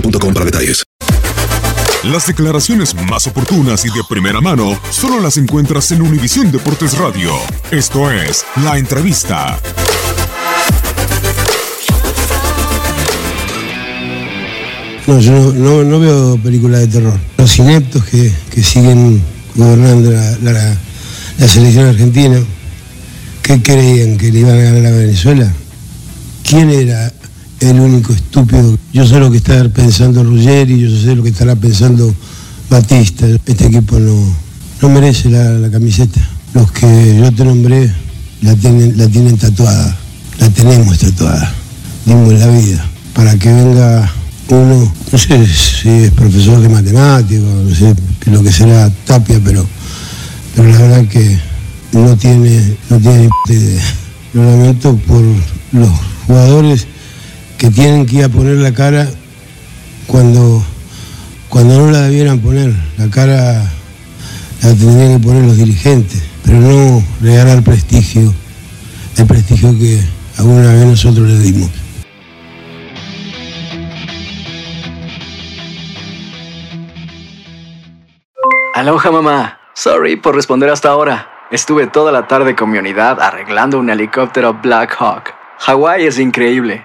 boostmobile.com para detalles. Las declaraciones más oportunas y de primera mano solo las encuentras en Univisión Deportes Radio. Esto es La Entrevista. No, yo no, no- no veo películas de terror. Los ineptos que, que siguen gobernando la, la- la selección argentina, ¿qué creían? ¿Que le iban a ganar a Venezuela? ¿Quién era el único estúpido? Yo sé lo que está pensando Ruggeri, yo sé lo que estará pensando Batista. Este equipo no, no merece la, la camiseta. Los que yo te nombré la tienen, la tienen tatuada, la tenemos tatuada. Dimos la vida para que venga uno, no sé si es profesor de matemáticas, no sé lo que será Tapia, pero, pero la verdad que no tiene, no tiene idea. Lo lamento por los jugadores que tienen que ir a poner la cara cuando, cuando no la debieran poner. La cara la tendrían que poner los dirigentes, pero no regalar prestigio, el prestigio que alguna vez nosotros le dimos. Aloha mamá. Sorry por responder hasta ahora. Estuve toda la tarde con mi unidad arreglando un helicóptero Black Hawk. Hawái es increíble.